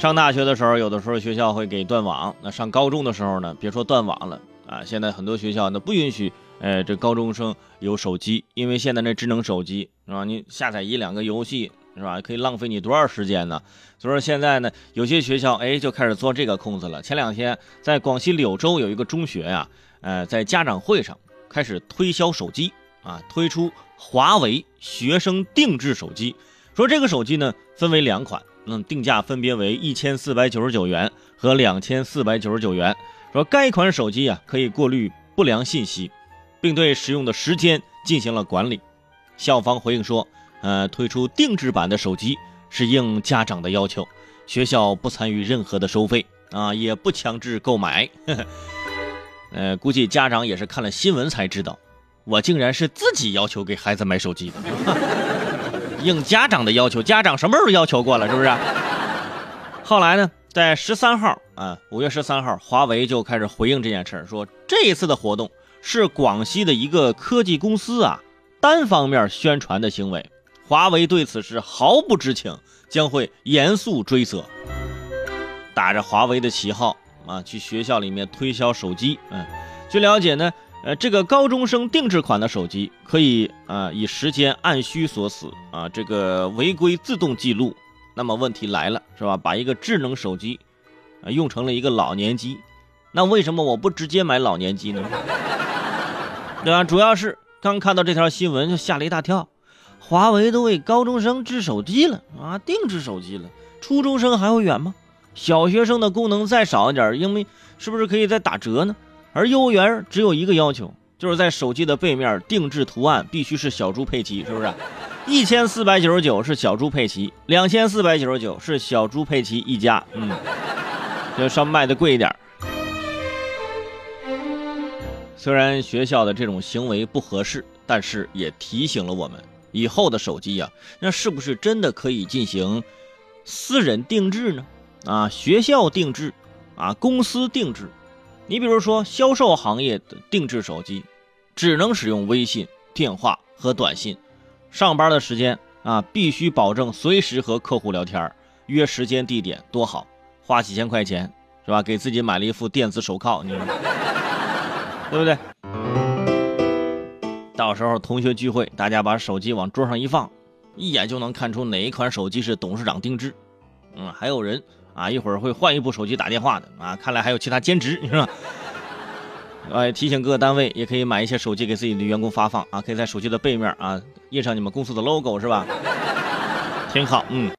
上大学的时候，有的时候学校会给断网；那上高中的时候呢，别说断网了啊，现在很多学校呢不允许，呃，这高中生有手机，因为现在那智能手机是吧？你下载一两个游戏是吧，可以浪费你多少时间呢？所以说现在呢，有些学校哎就开始钻这个空子了。前两天在广西柳州有一个中学呀，呃，在家长会上开始推销手机啊，推出华为学生定制手机，说这个手机呢分为两款。嗯，定价分别为一千四百九十九元和两千四百九十九元。说该款手机啊可以过滤不良信息，并对使用的时间进行了管理。校方回应说，呃，推出定制版的手机是应家长的要求，学校不参与任何的收费啊，也不强制购买。呃，估计家长也是看了新闻才知道，我竟然是自己要求给孩子买手机的。应家长的要求，家长什么时候要求过了？是不是？后来呢，在十三号啊，五月十三号，华为就开始回应这件事儿，说这一次的活动是广西的一个科技公司啊单方面宣传的行为，华为对此是毫不知情，将会严肃追责。打着华为的旗号啊，去学校里面推销手机。嗯，据了解呢。呃，这个高中生定制款的手机可以啊，以时间按需锁死啊，这个违规自动记录。那么问题来了，是吧？把一个智能手机啊用成了一个老年机，那为什么我不直接买老年机呢？对吧？主要是刚看到这条新闻就吓了一大跳，华为都为高中生制手机了啊，定制手机了，初中生还会远吗？小学生的功能再少一点，因为是不是可以再打折呢？而幼儿园只有一个要求，就是在手机的背面定制图案必须是小猪佩奇，是不是？一千四百九十九是小猪佩奇，两千四百九十九是小猪佩奇一家，嗯，就稍微卖的贵一点。虽然学校的这种行为不合适，但是也提醒了我们，以后的手机呀，那是不是真的可以进行私人定制呢？啊，学校定制，啊，公司定制。你比如说，销售行业的定制手机，只能使用微信、电话和短信。上班的时间啊，必须保证随时和客户聊天，约时间地点多好，花几千块钱是吧？给自己买了一副电子手铐，你说 对不对？到时候同学聚会，大家把手机往桌上一放，一眼就能看出哪一款手机是董事长定制。嗯，还有人。啊，一会儿会换一部手机打电话的啊！看来还有其他兼职，是吧？哎，提醒各个单位也可以买一些手机给自己的员工发放啊，可以在手机的背面啊印上你们公司的 logo，是吧？挺好，嗯。